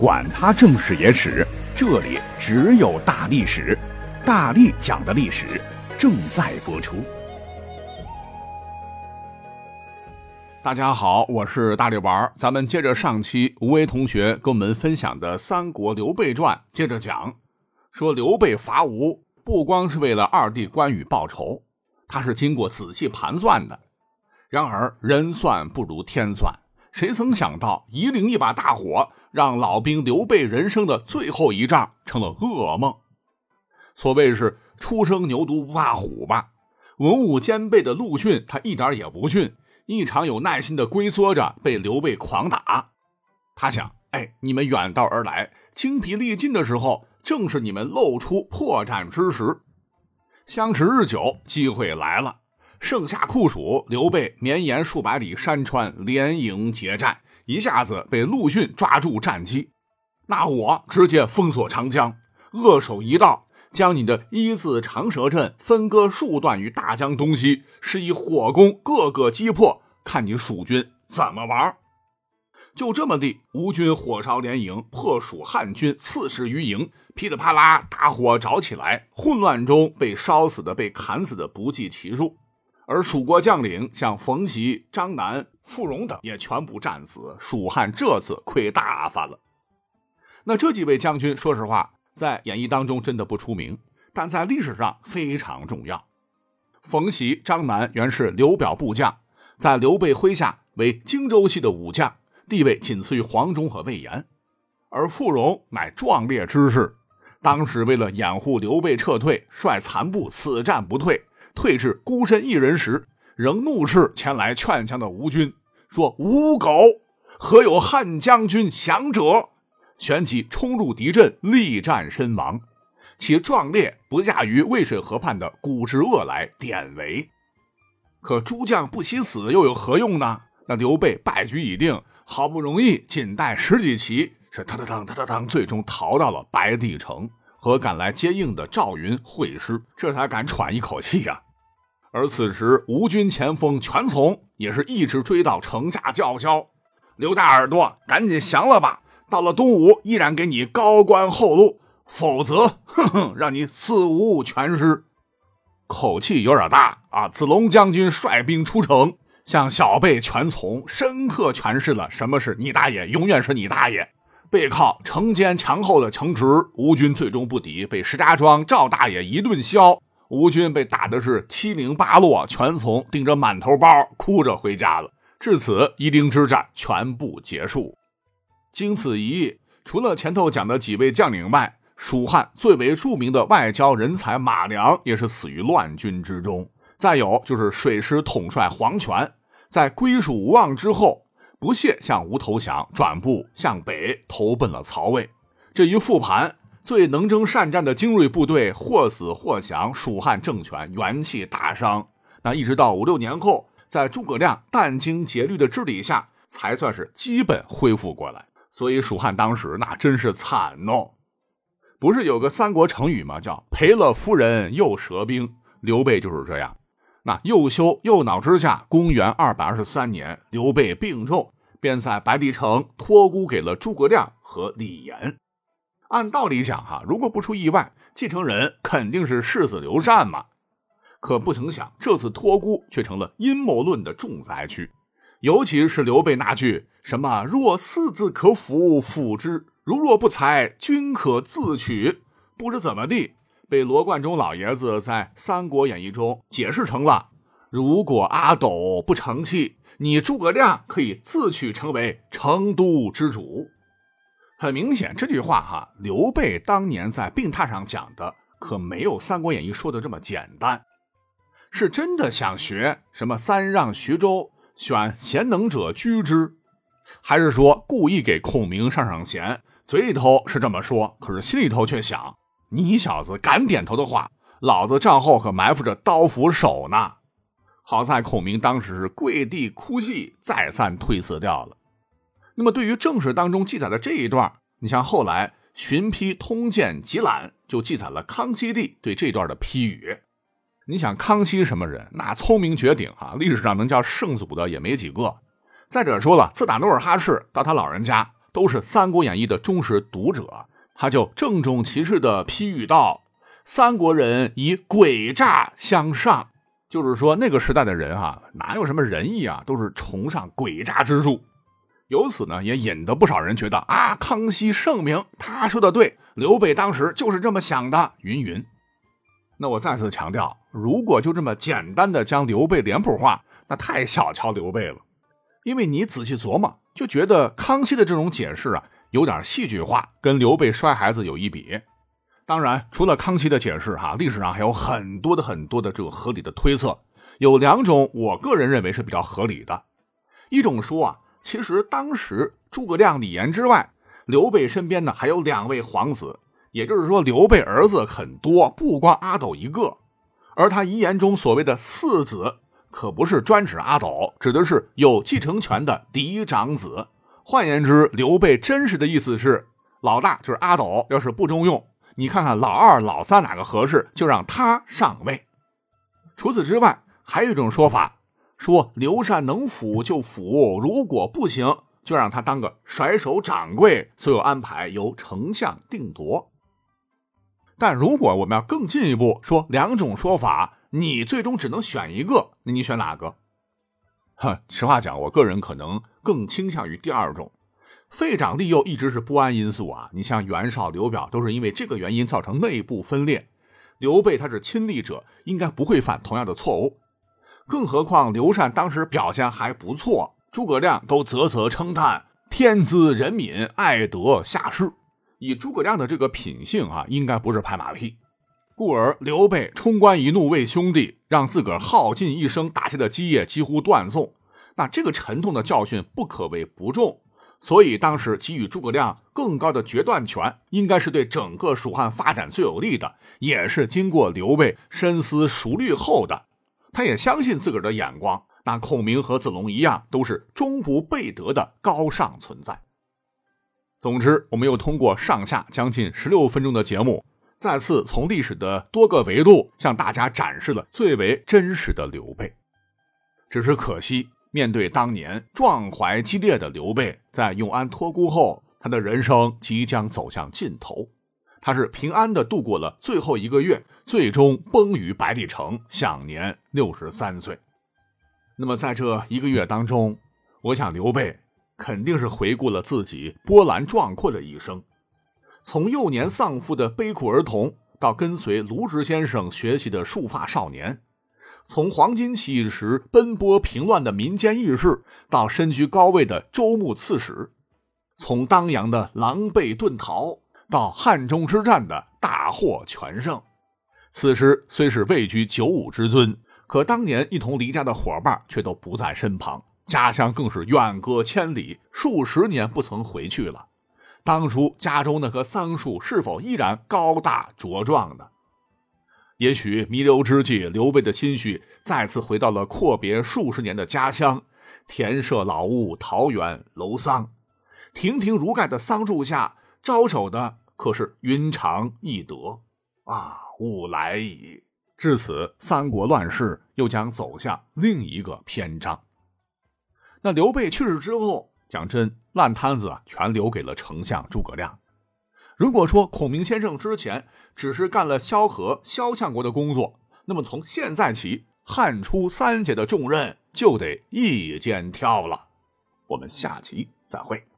管他正史野史，这里只有大历史，大力讲的历史正在播出。大家好，我是大力丸，咱们接着上期吴威同学跟我们分享的《三国刘备传》，接着讲，说刘备伐吴不光是为了二弟关羽报仇，他是经过仔细盘算的。然而人算不如天算，谁曾想到夷陵一把大火。让老兵刘备人生的最后一仗成了噩梦。所谓是初生牛犊不怕虎吧？文武兼备的陆逊，他一点也不逊，异常有耐心的龟缩着被刘备狂打。他想：哎，你们远道而来，精疲力尽的时候，正是你们露出破绽之时。相持日久，机会来了。盛夏酷暑，刘备绵延数百里山川，连营结战。一下子被陆逊抓住战机，那我直接封锁长江，扼守一道，将你的一字长蛇阵分割数段于大江东西，是以火攻各个击破，看你蜀军怎么玩。就这么地，吴军火烧连营，破蜀汉军四十余营，噼里啪啦，大火着起来，混乱中被烧死的、被砍死的不计其数。而蜀国将领像冯习、张南、傅荣等也全部战死，蜀汉这次亏大发了。那这几位将军，说实话，在演义当中真的不出名，但在历史上非常重要。冯习、张南原是刘表部将，在刘备麾下为荆州系的武将，地位仅次于黄忠和魏延。而傅荣乃壮烈之士，当时为了掩护刘备撤退，率残部死战不退。退至孤身一人时，仍怒斥前来劝降的吴军，说：“吴狗，何有汉将军降者？”旋即冲入敌阵，力战身亡。其壮烈不亚于渭水河畔的古之恶来，典韦。可诸将不惜死，又有何用呢？那刘备败局已定，好不容易仅带十几骑，是哒哒当哒哒当，最终逃到了白帝城。和赶来接应的赵云会师，这才敢喘一口气呀。而此时，吴军前锋全从也是一直追到城下叫嚣：“刘大耳朵，赶紧降了吧！到了东吴，依然给你高官厚禄，否则，哼哼，让你死无全尸。”口气有点大啊！子龙将军率兵出城，向小辈全从深刻诠释了什么是“你大爷永远是你大爷”。背靠城坚强厚的城池，吴军最终不敌，被石家庄赵大爷一顿削。吴军被打的是七零八落，全从顶着满头包，哭着回家了。至此，夷陵之战全部结束。经此一役，除了前头讲的几位将领外，蜀汉最为著名的外交人才马良也是死于乱军之中。再有就是水师统帅黄权，在归属无望之后。不屑向吴投降，转步向北投奔了曹魏。这一复盘，最能征善战的精锐部队或死或降，蜀汉政权元气大伤。那一直到五六年后，在诸葛亮殚精竭虑的治理下，才算是基本恢复过来。所以蜀汉当时那真是惨哦。不是有个三国成语吗？叫赔了夫人又折兵。刘备就是这样。那右修右脑之下，公元二百二十三年，刘备病重，便在白帝城托孤给了诸葛亮和李严。按道理讲，哈，如果不出意外，继承人肯定是世子刘禅嘛。可不曾想，这次托孤却成了阴谋论的重灾区。尤其是刘备那句“什么若四字可辅，辅之；如若不才，君可自取”，不知怎么地。被罗贯中老爷子在《三国演义》中解释成了：如果阿斗不成器，你诸葛亮可以自取成为成都之主。很明显，这句话哈，刘备当年在病榻上讲的，可没有《三国演义》说的这么简单，是真的想学什么三让徐州，选贤能者居之，还是说故意给孔明上上弦？嘴里头是这么说，可是心里头却想。你小子敢点头的话，老子账后可埋伏着刀斧手呢。好在孔明当时是跪地哭泣，再三推辞掉了。那么，对于正史当中记载的这一段，你像后来《寻批通鉴集览》就记载了康熙帝对这段的批语。你想康熙什么人？那聪明绝顶啊，历史上能叫圣祖的也没几个。再者说了，自打努尔哈赤到他老人家都是《三国演义》的忠实读者，他就郑重其事地批语道：“三国人以诡诈相上。”就是说，那个时代的人啊，哪有什么仁义啊，都是崇尚诡诈之术。由此呢，也引得不少人觉得啊，康熙圣明，他说的对，刘备当时就是这么想的，云云。那我再次强调，如果就这么简单的将刘备脸谱化，那太小瞧刘备了。因为你仔细琢磨，就觉得康熙的这种解释啊，有点戏剧化，跟刘备摔孩子有一比。当然，除了康熙的解释，哈，历史上还有很多的很多的这个合理的推测。有两种，我个人认为是比较合理的。一种说啊，其实当时诸葛亮、李严之外，刘备身边呢还有两位皇子，也就是说，刘备儿子很多，不光阿斗一个。而他遗言中所谓的四子，可不是专指阿斗，指的是有继承权的嫡长子。换言之，刘备真实的意思是，老大就是阿斗，要是不中用。你看看老二、老三哪个合适，就让他上位。除此之外，还有一种说法，说刘禅能辅就辅，如果不行，就让他当个甩手掌柜，所有安排由丞相定夺。但如果我们要更进一步说，两种说法，你最终只能选一个，那你选哪个？哼，实话讲，我个人可能更倾向于第二种。废长立幼一直是不安因素啊！你像袁绍、刘表都是因为这个原因造成内部分裂。刘备他是亲历者，应该不会犯同样的错误。更何况刘禅当时表现还不错，诸葛亮都啧啧称叹：“天资人敏，爱德下士。”以诸葛亮的这个品性啊，应该不是拍马屁。故而刘备冲冠一怒为兄弟，让自个儿耗尽一生打下的基业几乎断送。那这个沉痛的教训不可谓不重。所以，当时给予诸葛亮更高的决断权，应该是对整个蜀汉发展最有利的，也是经过刘备深思熟虑后的。他也相信自个儿的眼光，那孔明和子龙一样，都是终不背德的高尚存在。总之，我们又通过上下将近十六分钟的节目，再次从历史的多个维度向大家展示了最为真实的刘备。只是可惜。面对当年壮怀激烈的刘备，在永安托孤后，他的人生即将走向尽头。他是平安的度过了最后一个月，最终崩于百里城，享年六十三岁。那么在这一个月当中，我想刘备肯定是回顾了自己波澜壮阔的一生，从幼年丧父的悲苦儿童，到跟随卢植先生学习的束发少年。从黄巾起义时奔波平乱的民间义士，到身居高位的州牧刺史；从当阳的狼狈遁逃，到汉中之战的大获全胜。此时虽是位居九五之尊，可当年一同离家的伙伴却都不在身旁，家乡更是远隔千里，数十年不曾回去了。当初家中那棵桑树是否依然高大茁壮呢？也许弥留之际，刘备的心绪再次回到了阔别数十年的家乡，田舍老屋，桃园楼桑，亭亭如盖的桑树下，招手的可是云长翼德啊！吾来矣。至此，三国乱世又将走向另一个篇章。那刘备去世之后，讲真，烂摊子啊全留给了丞相诸葛亮。如果说孔明先生之前只是干了萧何、萧相国的工作，那么从现在起，汉初三杰的重任就得一肩挑了。我们下集再会。